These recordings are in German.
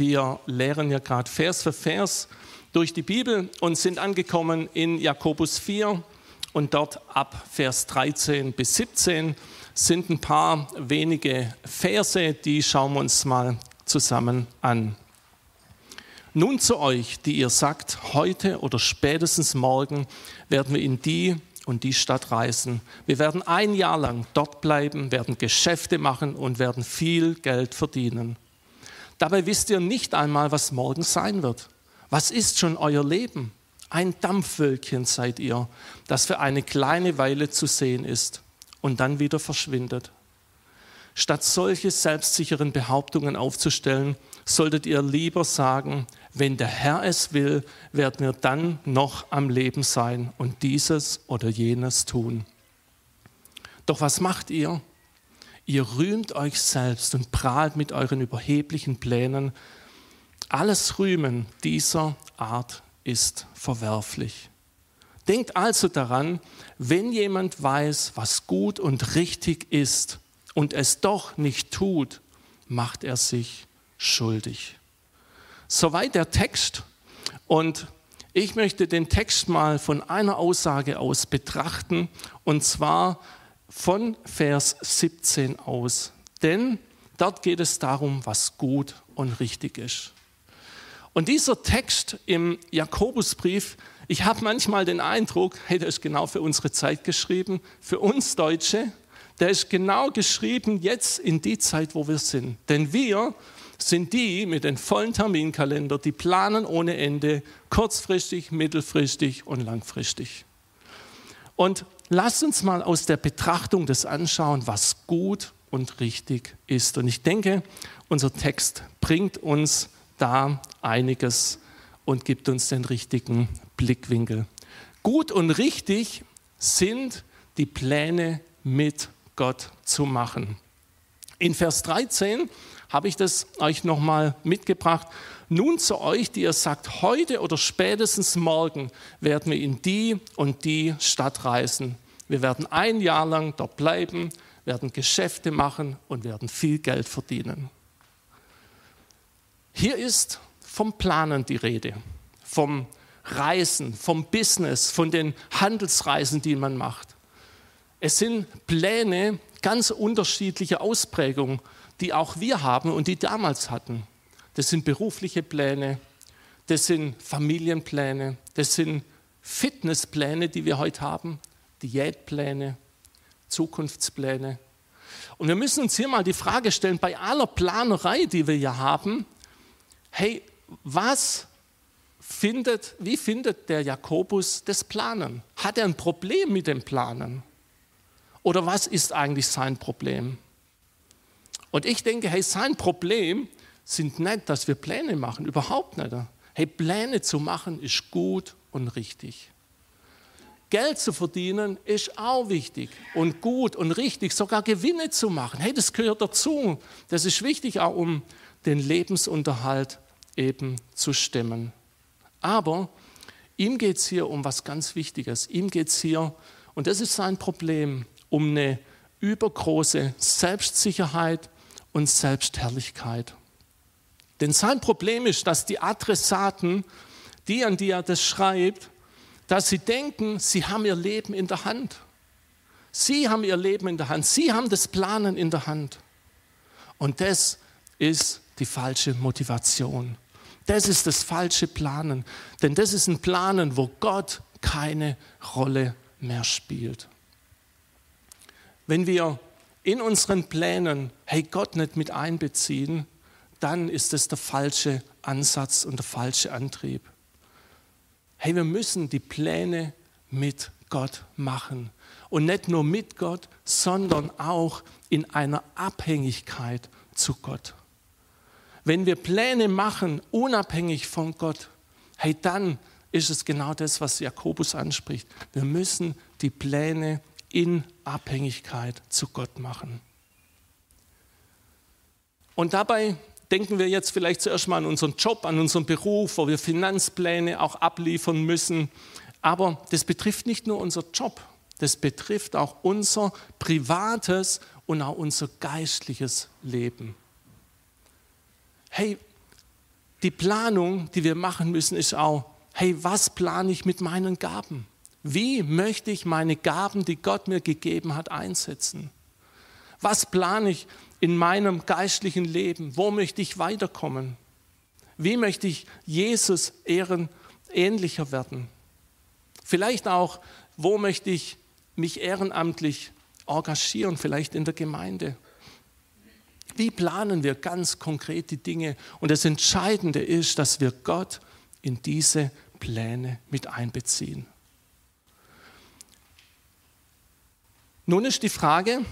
Wir lehren ja gerade Vers für Vers durch die Bibel und sind angekommen in Jakobus 4 und dort ab Vers 13 bis 17 sind ein paar wenige Verse, die schauen wir uns mal zusammen an. Nun zu euch, die ihr sagt, heute oder spätestens morgen werden wir in die und die Stadt reisen. Wir werden ein Jahr lang dort bleiben, werden Geschäfte machen und werden viel Geld verdienen. Dabei wisst ihr nicht einmal, was morgen sein wird. Was ist schon euer Leben? Ein Dampfwölkchen seid ihr, das für eine kleine Weile zu sehen ist und dann wieder verschwindet. Statt solche selbstsicheren Behauptungen aufzustellen, solltet ihr lieber sagen, wenn der Herr es will, werden wir dann noch am Leben sein und dieses oder jenes tun. Doch was macht ihr? Ihr rühmt euch selbst und prahlt mit euren überheblichen Plänen, alles Rühmen dieser Art ist verwerflich. Denkt also daran, wenn jemand weiß, was gut und richtig ist und es doch nicht tut, macht er sich schuldig. Soweit der Text. Und ich möchte den Text mal von einer Aussage aus betrachten, und zwar von Vers 17 aus. Denn dort geht es darum, was gut und richtig ist. Und dieser Text im Jakobusbrief, ich habe manchmal den Eindruck, hey, der ist genau für unsere Zeit geschrieben, für uns Deutsche. Der ist genau geschrieben jetzt in die Zeit, wo wir sind. Denn wir sind die mit den vollen Terminkalender, die planen ohne Ende, kurzfristig, mittelfristig und langfristig. Und lasst uns mal aus der Betrachtung das anschauen, was gut und richtig ist. Und ich denke, unser Text bringt uns da einiges und gibt uns den richtigen Blickwinkel. Gut und richtig sind die Pläne mit Gott zu machen. In Vers 13 habe ich das euch nochmal mitgebracht. Nun zu euch, die ihr sagt, heute oder spätestens morgen werden wir in die und die Stadt reisen. Wir werden ein Jahr lang dort bleiben, werden Geschäfte machen und werden viel Geld verdienen. Hier ist vom Planen die Rede, vom Reisen, vom Business, von den Handelsreisen, die man macht. Es sind Pläne ganz unterschiedlicher Ausprägung, die auch wir haben und die damals hatten. Das sind berufliche Pläne, das sind Familienpläne, das sind Fitnesspläne, die wir heute haben, Diätpläne, Zukunftspläne. Und wir müssen uns hier mal die Frage stellen, bei aller Planerei, die wir hier haben, hey, was findet, wie findet der Jakobus das Planen? Hat er ein Problem mit dem Planen? Oder was ist eigentlich sein Problem? Und ich denke, hey, sein Problem sind nicht, dass wir Pläne machen, überhaupt nicht. Hey, Pläne zu machen ist gut und richtig. Geld zu verdienen ist auch wichtig und gut und richtig, sogar Gewinne zu machen. Hey, das gehört dazu. Das ist wichtig auch, um den Lebensunterhalt eben zu stemmen. Aber ihm geht es hier um was ganz Wichtiges. Ihm geht es hier, und das ist sein Problem, um eine übergroße Selbstsicherheit und Selbstherrlichkeit. Denn sein Problem ist, dass die Adressaten, die an die er das schreibt, dass sie denken, sie haben ihr Leben in der Hand. Sie haben ihr Leben in der Hand. Sie haben das Planen in der Hand. Und das ist die falsche Motivation. Das ist das falsche Planen. Denn das ist ein Planen, wo Gott keine Rolle mehr spielt. Wenn wir in unseren Plänen, hey, Gott nicht mit einbeziehen, dann ist das der falsche Ansatz und der falsche Antrieb. Hey, wir müssen die Pläne mit Gott machen. Und nicht nur mit Gott, sondern auch in einer Abhängigkeit zu Gott. Wenn wir Pläne machen, unabhängig von Gott, hey, dann ist es genau das, was Jakobus anspricht. Wir müssen die Pläne in Abhängigkeit zu Gott machen. Und dabei denken wir jetzt vielleicht zuerst mal an unseren Job, an unseren Beruf, wo wir Finanzpläne auch abliefern müssen. Aber das betrifft nicht nur unser Job, das betrifft auch unser privates und auch unser geistliches Leben hey, die Planung, die wir machen müssen, ist auch, hey, was plane ich mit meinen Gaben? Wie möchte ich meine Gaben, die Gott mir gegeben hat, einsetzen? Was plane ich in meinem geistlichen Leben? Wo möchte ich weiterkommen? Wie möchte ich Jesus ehren, ähnlicher werden? Vielleicht auch, wo möchte ich mich ehrenamtlich engagieren, vielleicht in der Gemeinde? Wie planen wir ganz konkret die Dinge? Und das Entscheidende ist, dass wir Gott in diese Pläne mit einbeziehen. Nun ist die Frage,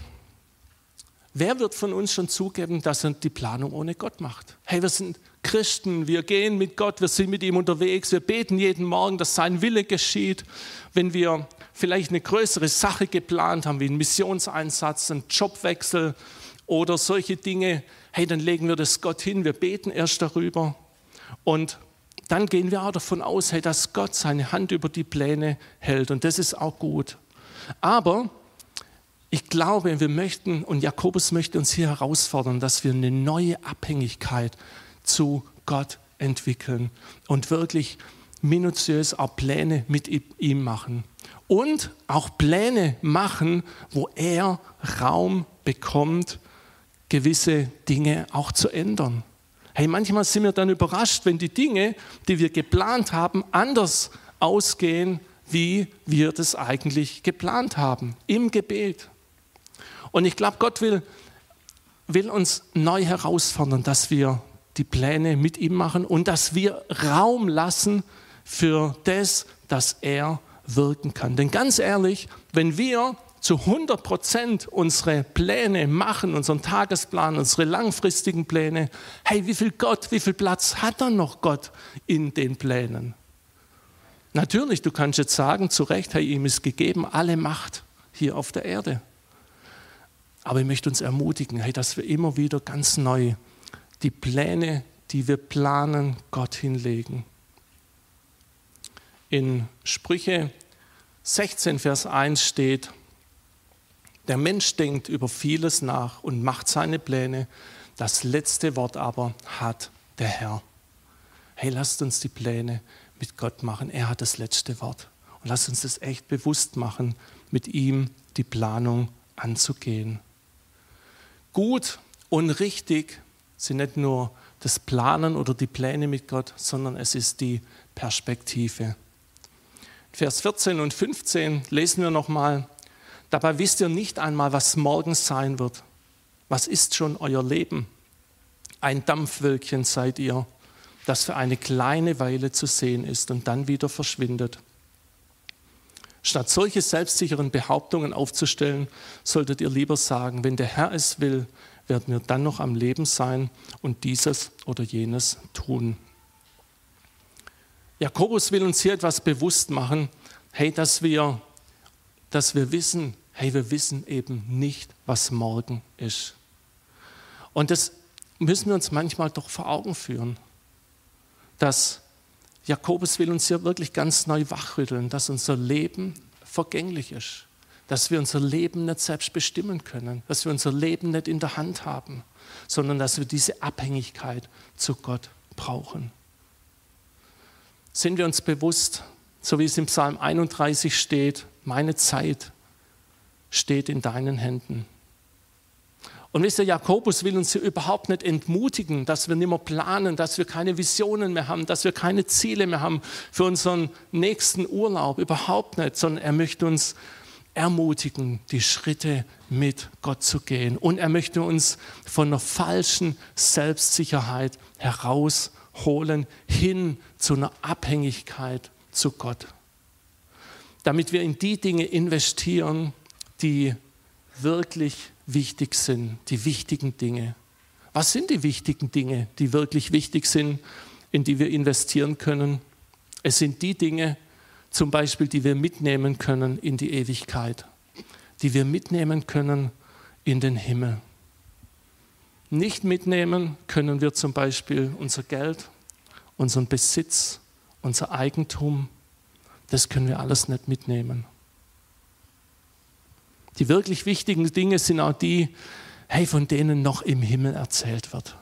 wer wird von uns schon zugeben, dass er die Planung ohne Gott macht? Hey, wir sind Christen, wir gehen mit Gott, wir sind mit ihm unterwegs, wir beten jeden Morgen, dass sein Wille geschieht. Wenn wir vielleicht eine größere Sache geplant haben, wie einen Missionseinsatz, einen Jobwechsel oder solche Dinge, hey, dann legen wir das Gott hin, wir beten erst darüber und dann gehen wir auch davon aus, hey, dass Gott seine Hand über die Pläne hält und das ist auch gut. Aber ich glaube, wir möchten, und Jakobus möchte uns hier herausfordern, dass wir eine neue Abhängigkeit zu Gott entwickeln und wirklich minutiös auch Pläne mit ihm machen. Und auch Pläne machen, wo er Raum bekommt, gewisse Dinge auch zu ändern. Hey, manchmal sind wir dann überrascht, wenn die Dinge, die wir geplant haben, anders ausgehen, wie wir das eigentlich geplant haben im Gebet. Und ich glaube, Gott will, will uns neu herausfordern, dass wir die Pläne mit ihm machen und dass wir Raum lassen für das, dass er wirken kann. Denn ganz ehrlich, wenn wir zu 100 Prozent unsere Pläne machen, unseren Tagesplan, unsere langfristigen Pläne, hey, wie viel Gott, wie viel Platz hat dann noch Gott in den Plänen? Natürlich, du kannst jetzt sagen, zu Recht, hey, ihm ist gegeben alle Macht hier auf der Erde. Aber ich möchte uns ermutigen, hey, dass wir immer wieder ganz neu die Pläne, die wir planen, Gott hinlegen. In Sprüche 16, Vers 1 steht, der Mensch denkt über vieles nach und macht seine Pläne, das letzte Wort aber hat der Herr. Hey, lasst uns die Pläne mit Gott machen. Er hat das letzte Wort. Und lasst uns das echt bewusst machen, mit ihm die Planung anzugehen. Gut und richtig sind nicht nur das Planen oder die Pläne mit Gott, sondern es ist die Perspektive. Vers 14 und 15 lesen wir nochmal. Dabei wisst ihr nicht einmal, was morgen sein wird. Was ist schon euer Leben? Ein Dampfwölkchen seid ihr, das für eine kleine Weile zu sehen ist und dann wieder verschwindet. Statt solche selbstsicheren Behauptungen aufzustellen, solltet ihr lieber sagen, wenn der Herr es will, werden wir dann noch am Leben sein und dieses oder jenes tun. Jakobus will uns hier etwas bewusst machen, hey, dass wir, dass wir wissen, hey, wir wissen eben nicht, was morgen ist. Und das müssen wir uns manchmal doch vor Augen führen, dass Jakobus will uns hier wirklich ganz neu wachrütteln, dass unser Leben vergänglich ist, dass wir unser Leben nicht selbst bestimmen können, dass wir unser Leben nicht in der Hand haben, sondern dass wir diese Abhängigkeit zu Gott brauchen. Sind wir uns bewusst, so wie es im Psalm 31 steht, meine Zeit steht in deinen Händen. Und wisst ihr, Jakobus will uns hier überhaupt nicht entmutigen, dass wir nicht mehr planen, dass wir keine Visionen mehr haben, dass wir keine Ziele mehr haben für unseren nächsten Urlaub. Überhaupt nicht, sondern er möchte uns ermutigen, die Schritte mit Gott zu gehen. Und er möchte uns von einer falschen Selbstsicherheit herausholen, hin zu einer Abhängigkeit zu Gott. Damit wir in die Dinge investieren, die wirklich wichtig sind, die wichtigen Dinge. Was sind die wichtigen Dinge, die wirklich wichtig sind, in die wir investieren können? Es sind die Dinge, zum Beispiel, die wir mitnehmen können in die Ewigkeit, die wir mitnehmen können in den Himmel. Nicht mitnehmen können wir zum Beispiel unser Geld, unseren Besitz, unser Eigentum. Das können wir alles nicht mitnehmen. Die wirklich wichtigen Dinge sind auch die, hey, von denen noch im Himmel erzählt wird.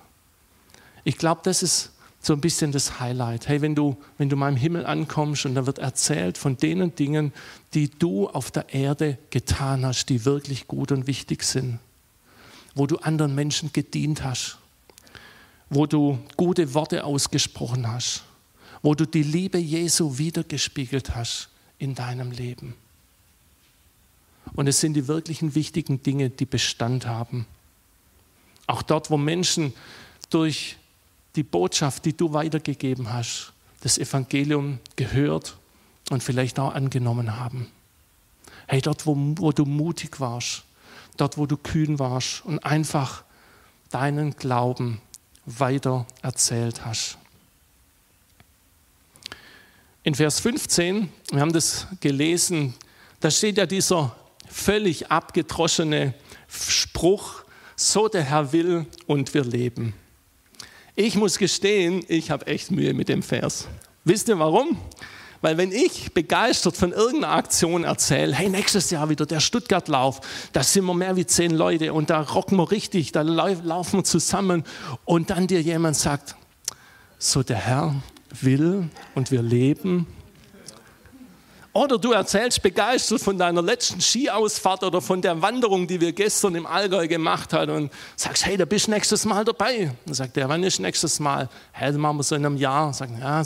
Ich glaube, das ist so ein bisschen das Highlight. Hey, wenn du, wenn du mal im Himmel ankommst und da wird erzählt von den Dingen, die du auf der Erde getan hast, die wirklich gut und wichtig sind, wo du anderen Menschen gedient hast, wo du gute Worte ausgesprochen hast, wo du die Liebe Jesu wiedergespiegelt hast in deinem Leben. Und es sind die wirklichen wichtigen Dinge, die Bestand haben. Auch dort, wo Menschen durch die Botschaft, die du weitergegeben hast, das Evangelium gehört und vielleicht auch angenommen haben. Hey, dort, wo, wo du mutig warst, dort, wo du kühn warst und einfach deinen Glauben weiter erzählt hast. In Vers 15, wir haben das gelesen, da steht ja dieser völlig abgedroschene Spruch, so der Herr will und wir leben. Ich muss gestehen, ich habe echt Mühe mit dem Vers. Wisst ihr warum? Weil wenn ich begeistert von irgendeiner Aktion erzähle, hey, nächstes Jahr wieder der Stuttgart-Lauf, da sind wir mehr wie zehn Leute und da rocken wir richtig, da laufen wir zusammen und dann dir jemand sagt, so der Herr will und wir leben oder du erzählst begeistert von deiner letzten Skiausfahrt oder von der Wanderung, die wir gestern im Allgäu gemacht haben und sagst, hey, da bist du nächstes Mal dabei. Dann sagt er, wann ist nächstes Mal? Hey, dann machen wir so in einem Jahr. Sagen, ja,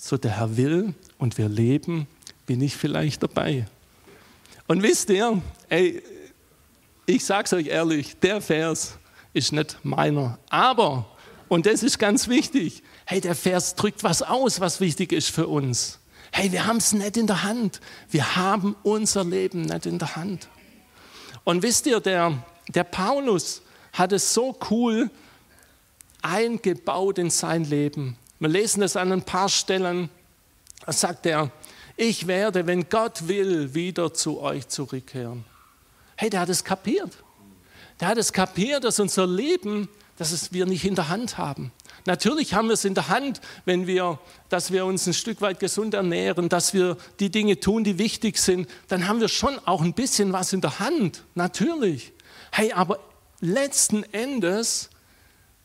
so der Herr will und wir leben, bin ich vielleicht dabei. Und wisst ihr, ey, ich sag's euch ehrlich, der Vers ist nicht meiner. Aber, und das ist ganz wichtig, hey, der Vers drückt was aus, was wichtig ist für uns. Hey, wir haben es nicht in der Hand. Wir haben unser Leben nicht in der Hand. Und wisst ihr, der, der Paulus hat es so cool eingebaut in sein Leben. Wir lesen es an ein paar Stellen. Da sagt er, ich werde, wenn Gott will, wieder zu euch zurückkehren. Hey, der hat es kapiert. Der hat es kapiert, dass unser Leben, dass es wir nicht in der Hand haben. Natürlich haben wir es in der Hand, wenn wir, dass wir uns ein Stück weit gesund ernähren, dass wir die Dinge tun, die wichtig sind. Dann haben wir schon auch ein bisschen was in der Hand. Natürlich. Hey, aber letzten Endes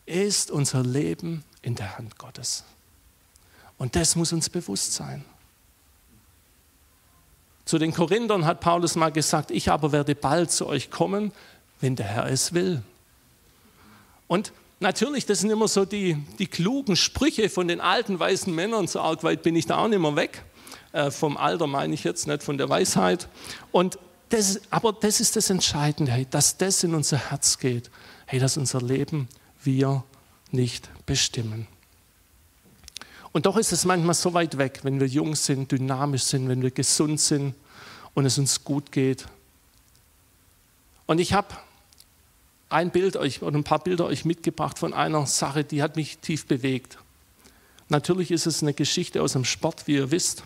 ist unser Leben in der Hand Gottes. Und das muss uns bewusst sein. Zu den Korinthern hat Paulus mal gesagt, ich aber werde bald zu euch kommen, wenn der Herr es will. Und Natürlich, das sind immer so die, die klugen Sprüche von den alten weißen Männern. So arg weit bin ich da auch nicht mehr weg. Äh, vom Alter meine ich jetzt, nicht von der Weisheit. Und das, aber das ist das Entscheidende, hey, dass das in unser Herz geht. Hey, dass unser Leben wir nicht bestimmen. Und doch ist es manchmal so weit weg, wenn wir jung sind, dynamisch sind, wenn wir gesund sind und es uns gut geht. Und ich habe ein Bild euch oder ein paar Bilder euch mitgebracht von einer Sache, die hat mich tief bewegt. Natürlich ist es eine Geschichte aus dem Sport, wie ihr wisst.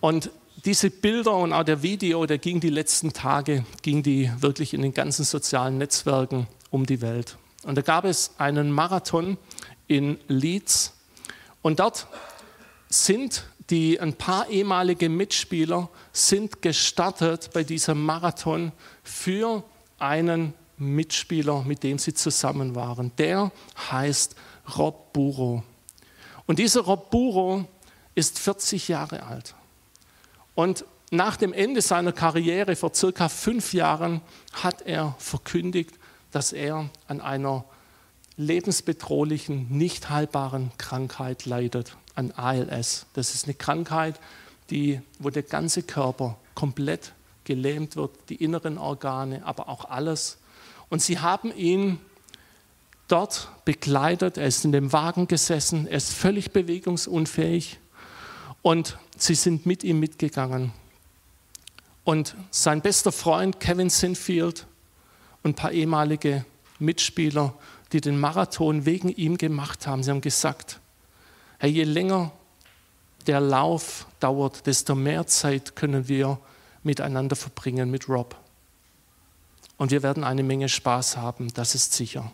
Und diese Bilder und auch der Video, der ging die letzten Tage, ging die wirklich in den ganzen sozialen Netzwerken um die Welt. Und da gab es einen Marathon in Leeds und dort sind die ein paar ehemalige Mitspieler sind gestartet bei diesem Marathon für einen Mitspieler, mit dem sie zusammen waren. Der heißt Rob Buro. Und dieser Rob Buro ist 40 Jahre alt. Und nach dem Ende seiner Karriere vor circa fünf Jahren hat er verkündigt, dass er an einer lebensbedrohlichen, nicht heilbaren Krankheit leidet, an ALS. Das ist eine Krankheit, die, wo der ganze Körper komplett gelähmt wird, die inneren Organe, aber auch alles und sie haben ihn dort begleitet. Er ist in dem Wagen gesessen. Er ist völlig bewegungsunfähig. Und sie sind mit ihm mitgegangen. Und sein bester Freund Kevin Sinfield und ein paar ehemalige Mitspieler, die den Marathon wegen ihm gemacht haben, sie haben gesagt, hey, je länger der Lauf dauert, desto mehr Zeit können wir miteinander verbringen mit Rob. Und wir werden eine Menge Spaß haben, das ist sicher.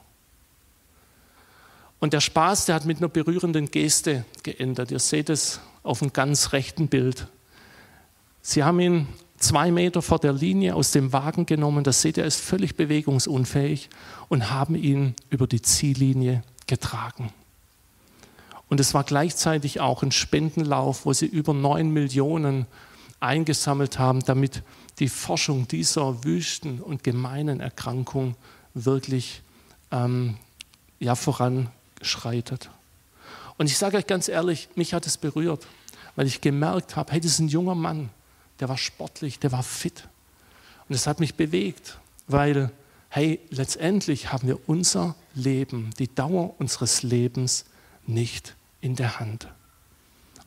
Und der Spaß, der hat mit einer berührenden Geste geändert. Ihr seht es auf dem ganz rechten Bild. Sie haben ihn zwei Meter vor der Linie aus dem Wagen genommen, das seht ihr, er ist völlig bewegungsunfähig und haben ihn über die Ziellinie getragen. Und es war gleichzeitig auch ein Spendenlauf, wo sie über neun Millionen eingesammelt haben, damit die Forschung dieser wüsten und gemeinen Erkrankung wirklich ähm, ja, voranschreitet. Und ich sage euch ganz ehrlich, mich hat es berührt, weil ich gemerkt habe, hey, das ist ein junger Mann, der war sportlich, der war fit. Und es hat mich bewegt, weil, hey, letztendlich haben wir unser Leben, die Dauer unseres Lebens nicht in der Hand.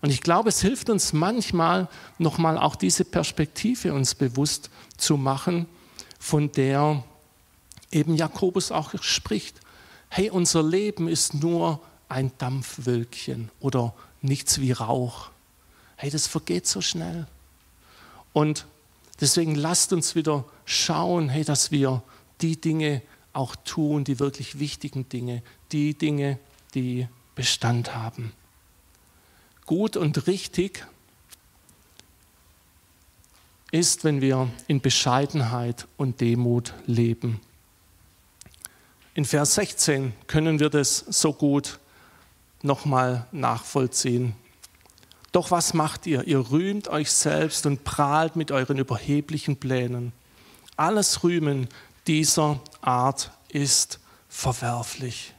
Und ich glaube, es hilft uns manchmal nochmal auch diese Perspektive uns bewusst zu machen, von der eben Jakobus auch spricht. Hey, unser Leben ist nur ein Dampfwölkchen oder nichts wie Rauch. Hey, das vergeht so schnell. Und deswegen lasst uns wieder schauen, hey, dass wir die Dinge auch tun, die wirklich wichtigen Dinge, die Dinge, die Bestand haben. Gut und richtig ist, wenn wir in Bescheidenheit und Demut leben. In Vers 16 können wir das so gut nochmal nachvollziehen. Doch was macht ihr? Ihr rühmt euch selbst und prahlt mit euren überheblichen Plänen. Alles Rühmen dieser Art ist verwerflich.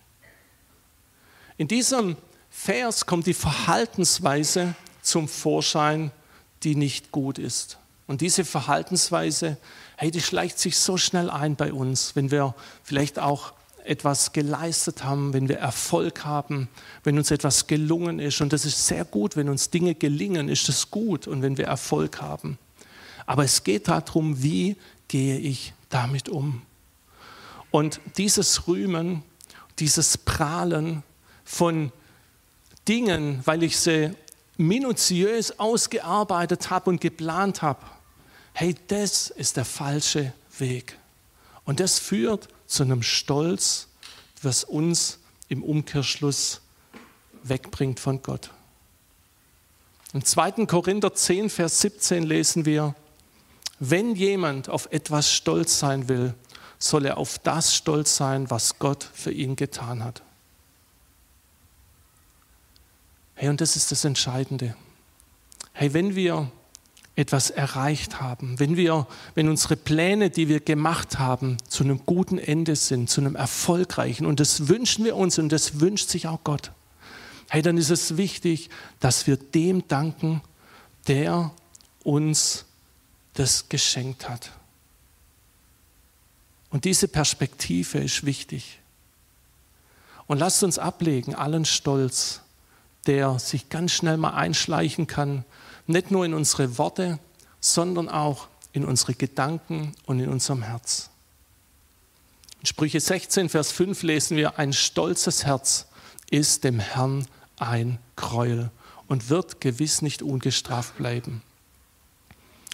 In diesem Vers kommt die Verhaltensweise zum Vorschein, die nicht gut ist. Und diese Verhaltensweise, hey, die schleicht sich so schnell ein bei uns, wenn wir vielleicht auch etwas geleistet haben, wenn wir Erfolg haben, wenn uns etwas gelungen ist. Und das ist sehr gut, wenn uns Dinge gelingen, ist es gut und wenn wir Erfolg haben. Aber es geht darum, wie gehe ich damit um. Und dieses Rühmen, dieses Prahlen von Dingen, weil ich sie minutiös ausgearbeitet habe und geplant habe, hey, das ist der falsche Weg. Und das führt zu einem Stolz, was uns im Umkehrschluss wegbringt von Gott. Im 2. Korinther 10, Vers 17 lesen wir, wenn jemand auf etwas stolz sein will, soll er auf das stolz sein, was Gott für ihn getan hat. Hey, und das ist das Entscheidende. Hey, wenn wir etwas erreicht haben, wenn wir, wenn unsere Pläne, die wir gemacht haben, zu einem guten Ende sind, zu einem erfolgreichen, und das wünschen wir uns und das wünscht sich auch Gott, hey, dann ist es wichtig, dass wir dem danken, der uns das geschenkt hat. Und diese Perspektive ist wichtig. Und lasst uns ablegen allen Stolz, der sich ganz schnell mal einschleichen kann nicht nur in unsere Worte, sondern auch in unsere Gedanken und in unserem Herz. In Sprüche 16, Vers 5 lesen wir, ein stolzes Herz ist dem Herrn ein Gräuel und wird gewiss nicht ungestraft bleiben.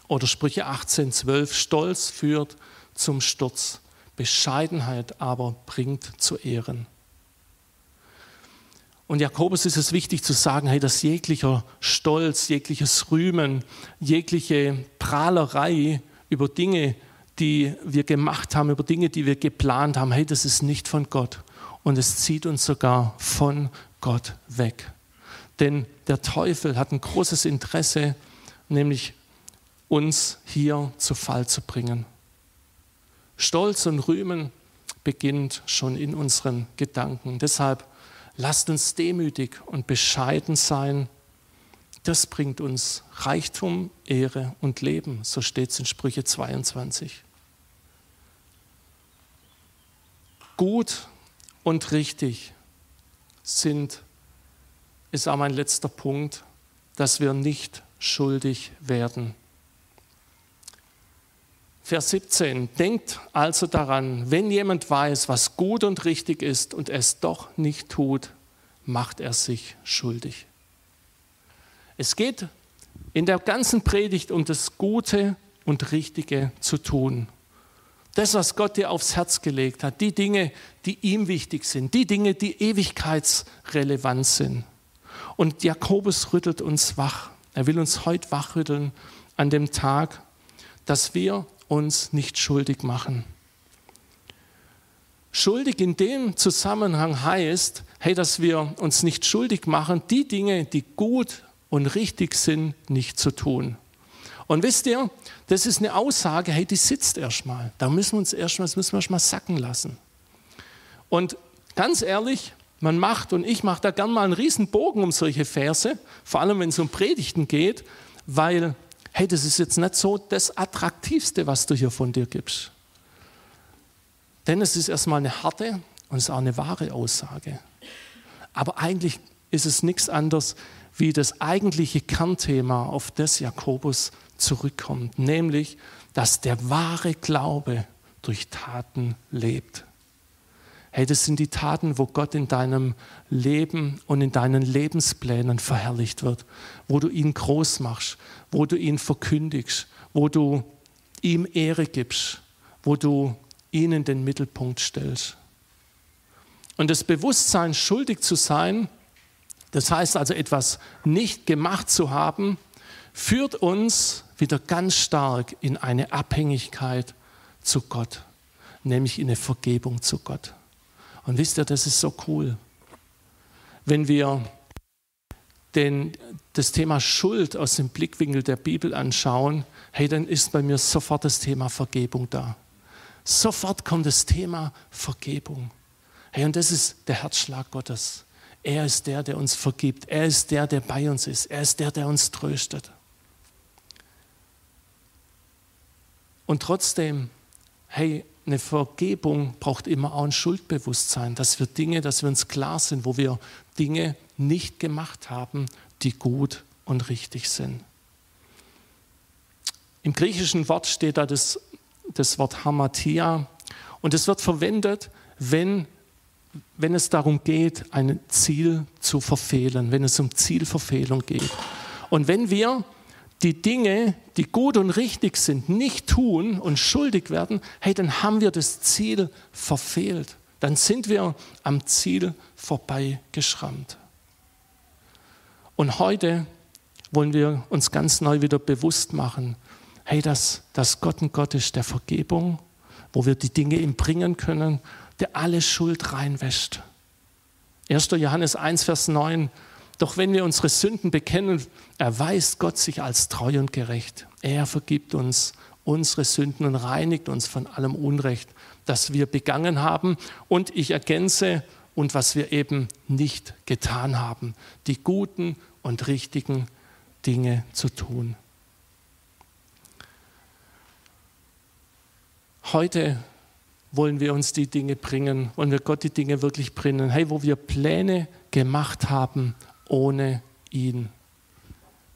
Oder Sprüche 18, 12, Stolz führt zum Sturz, Bescheidenheit aber bringt zu Ehren. Und Jakobus ist es wichtig zu sagen, hey, dass jeglicher Stolz, jegliches Rühmen, jegliche Prahlerei über Dinge, die wir gemacht haben, über Dinge, die wir geplant haben, hey, das ist nicht von Gott. Und es zieht uns sogar von Gott weg. Denn der Teufel hat ein großes Interesse, nämlich uns hier zu Fall zu bringen. Stolz und Rühmen beginnt schon in unseren Gedanken. Deshalb Lasst uns demütig und bescheiden sein. Das bringt uns Reichtum, Ehre und Leben. So steht es in Sprüche 22. Gut und richtig sind, ist auch mein letzter Punkt, dass wir nicht schuldig werden. Vers 17. Denkt also daran, wenn jemand weiß, was gut und richtig ist und es doch nicht tut, macht er sich schuldig. Es geht in der ganzen Predigt um das Gute und Richtige zu tun. Das, was Gott dir aufs Herz gelegt hat, die Dinge, die ihm wichtig sind, die Dinge, die ewigkeitsrelevant sind. Und Jakobus rüttelt uns wach. Er will uns heute wachrütteln an dem Tag, dass wir uns nicht schuldig machen. Schuldig in dem Zusammenhang heißt, hey, dass wir uns nicht schuldig machen, die Dinge, die gut und richtig sind, nicht zu tun. Und wisst ihr, das ist eine Aussage, hey, die sitzt erstmal. Da müssen wir uns erstmal, das müssen wir erstmal sacken lassen. Und ganz ehrlich, man macht und ich mache da gern mal einen riesen Bogen um solche Verse, vor allem wenn es um Predigten geht, weil, hey, das ist jetzt nicht so das Attraktivste, was du hier von dir gibst. Denn es ist erstmal eine harte und es ist auch eine wahre Aussage. Aber eigentlich ist es nichts anderes wie das eigentliche Kernthema, auf das Jakobus zurückkommt, nämlich, dass der wahre Glaube durch Taten lebt. Hey, das sind die Taten, wo Gott in deinem Leben und in deinen Lebensplänen verherrlicht wird, wo du ihn groß machst, wo du ihn verkündigst, wo du ihm Ehre gibst, wo du ihn in den Mittelpunkt stellst. Und das Bewusstsein, schuldig zu sein, das heißt also etwas nicht gemacht zu haben, führt uns wieder ganz stark in eine Abhängigkeit zu Gott, nämlich in eine Vergebung zu Gott. Und wisst ihr, das ist so cool. Wenn wir den, das Thema Schuld aus dem Blickwinkel der Bibel anschauen, hey, dann ist bei mir sofort das Thema Vergebung da. Sofort kommt das Thema Vergebung. Hey, und das ist der Herzschlag Gottes. Er ist der, der uns vergibt. Er ist der, der bei uns ist. Er ist der, der uns tröstet. Und trotzdem, hey, eine Vergebung braucht immer auch ein Schuldbewusstsein, dass wir Dinge, dass wir uns klar sind, wo wir Dinge nicht gemacht haben, die gut und richtig sind. Im griechischen Wort steht da das, das Wort Hamatia und es wird verwendet, wenn, wenn es darum geht, ein Ziel zu verfehlen, wenn es um Zielverfehlung geht. Und wenn wir die Dinge, die gut und richtig sind, nicht tun und schuldig werden, hey, dann haben wir das Ziel verfehlt. Dann sind wir am Ziel vorbeigeschrammt. Und heute wollen wir uns ganz neu wieder bewusst machen, hey, dass, dass Gott ein Gott ist der Vergebung, wo wir die Dinge ihm bringen können, der alle Schuld reinwäscht. 1. Johannes 1, Vers 9 doch wenn wir unsere Sünden bekennen, erweist Gott sich als treu und gerecht. Er vergibt uns unsere Sünden und reinigt uns von allem Unrecht, das wir begangen haben. Und ich ergänze, und was wir eben nicht getan haben, die guten und richtigen Dinge zu tun. Heute wollen wir uns die Dinge bringen, wollen wir Gott die Dinge wirklich bringen. Hey, wo wir Pläne gemacht haben ohne ihn.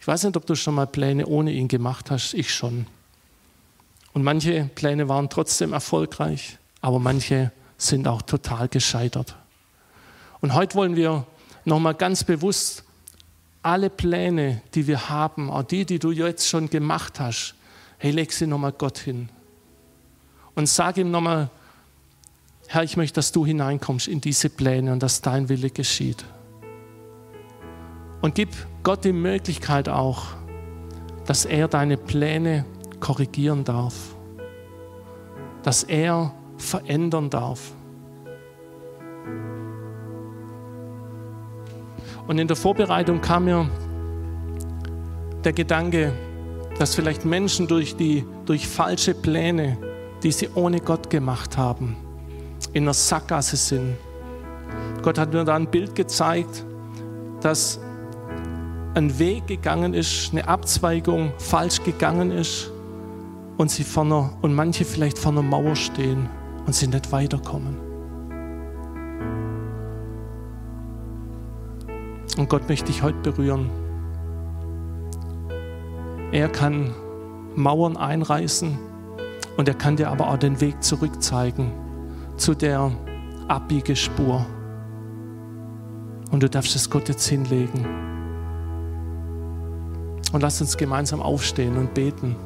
Ich weiß nicht, ob du schon mal Pläne ohne ihn gemacht hast, ich schon. Und manche Pläne waren trotzdem erfolgreich, aber manche sind auch total gescheitert. Und heute wollen wir nochmal ganz bewusst alle Pläne, die wir haben, auch die, die du jetzt schon gemacht hast, hey, leg sie nochmal Gott hin. Und sag ihm nochmal, Herr, ich möchte, dass du hineinkommst in diese Pläne und dass dein Wille geschieht. Und gib Gott die Möglichkeit auch, dass er deine Pläne korrigieren darf, dass er verändern darf. Und in der Vorbereitung kam mir der Gedanke, dass vielleicht Menschen durch, die, durch falsche Pläne, die sie ohne Gott gemacht haben, in einer Sackgasse sind. Gott hat mir da ein Bild gezeigt, dass ein Weg gegangen ist, eine Abzweigung falsch gegangen ist und sie vor einer, und manche vielleicht vor einer Mauer stehen und sie nicht weiterkommen. Und Gott möchte dich heute berühren. Er kann Mauern einreißen und er kann dir aber auch den Weg zurück zeigen zu der Abbiegespur. Und du darfst es Gott jetzt hinlegen. Und lasst uns gemeinsam aufstehen und beten.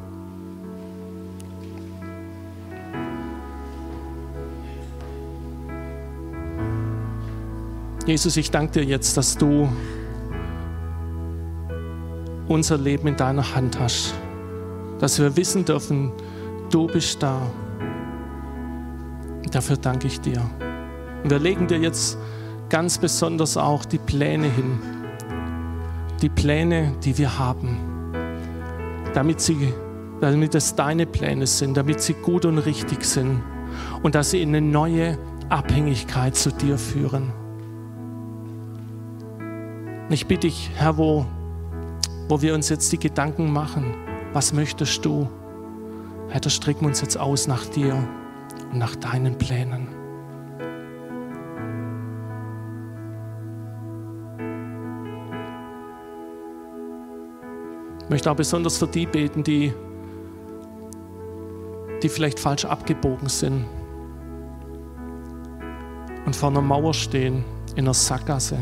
Jesus, ich danke dir jetzt, dass du unser Leben in deiner Hand hast. Dass wir wissen dürfen, du bist da. Dafür danke ich dir. Und wir legen dir jetzt ganz besonders auch die Pläne hin. Die Pläne, die wir haben. Damit, sie, damit es deine Pläne sind, damit sie gut und richtig sind. Und dass sie in eine neue Abhängigkeit zu dir führen. Ich bitte dich, Herr, wo, wo wir uns jetzt die Gedanken machen, was möchtest du? Herr, da strecken wir uns jetzt aus nach dir und nach deinen Plänen. Möchte auch besonders für die beten, die, die vielleicht falsch abgebogen sind und vor einer Mauer stehen, in einer Sackgasse.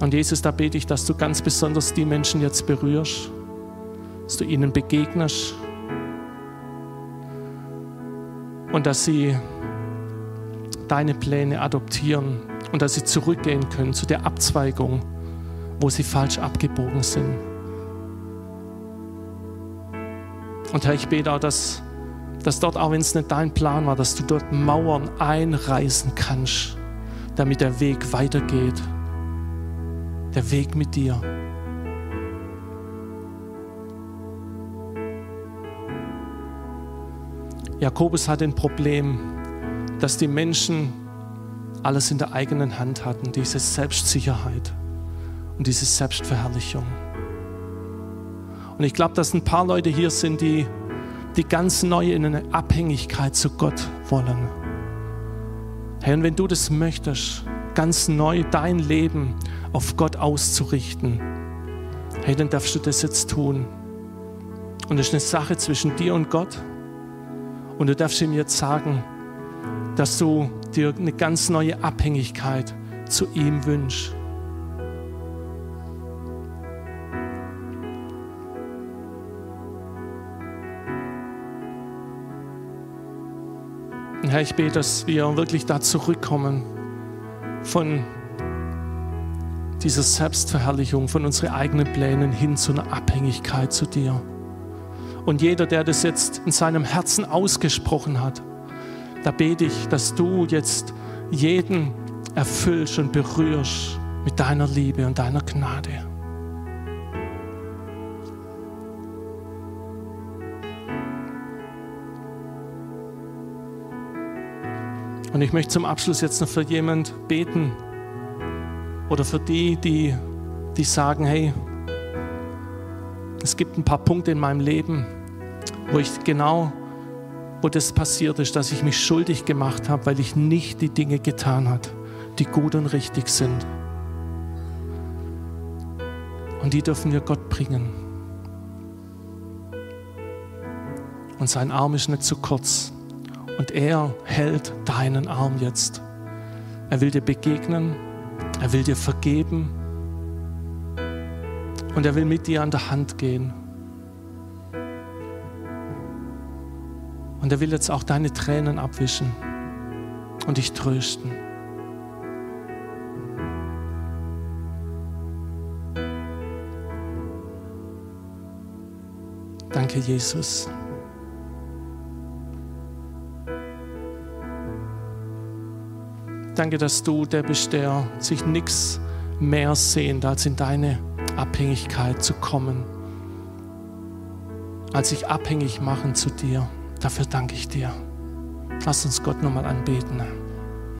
Und Jesus, da bete ich, dass du ganz besonders die Menschen jetzt berührst, dass du ihnen begegnest und dass sie deine Pläne adoptieren und dass sie zurückgehen können zu der Abzweigung, wo sie falsch abgebogen sind. Und Herr, ich bete auch, dass, dass dort, auch wenn es nicht dein Plan war, dass du dort Mauern einreißen kannst, damit der Weg weitergeht der Weg mit dir. Jakobus hat ein Problem, dass die Menschen alles in der eigenen Hand hatten, diese Selbstsicherheit und diese Selbstverherrlichung. Und ich glaube, dass ein paar Leute hier sind, die, die ganz neu in eine Abhängigkeit zu Gott wollen. Herr, und wenn du das möchtest, ganz neu dein Leben auf Gott auszurichten, hey, dann darfst du das jetzt tun. Und es ist eine Sache zwischen dir und Gott. Und du darfst ihm jetzt sagen, dass du dir eine ganz neue Abhängigkeit zu ihm wünschst. Und Herr, ich bete, dass wir wirklich da zurückkommen von dieser Selbstverherrlichung, von unseren eigenen Plänen hin zu einer Abhängigkeit zu dir. Und jeder, der das jetzt in seinem Herzen ausgesprochen hat, da bete ich, dass du jetzt jeden erfüllst und berührst mit deiner Liebe und deiner Gnade. Und ich möchte zum Abschluss jetzt noch für jemand beten, oder für die, die, die sagen, hey, es gibt ein paar Punkte in meinem Leben, wo ich genau, wo das passiert ist, dass ich mich schuldig gemacht habe, weil ich nicht die Dinge getan habe, die gut und richtig sind. Und die dürfen wir Gott bringen. Und sein Arm ist nicht zu kurz. Und er hält deinen Arm jetzt. Er will dir begegnen er will dir vergeben und er will mit dir an der Hand gehen. Und er will jetzt auch deine Tränen abwischen und dich trösten. Danke, Jesus. Danke, dass du der bist, der sich nichts mehr sehnt, als in deine Abhängigkeit zu kommen, als sich abhängig machen zu dir. Dafür danke ich dir. Lass uns Gott nochmal anbeten.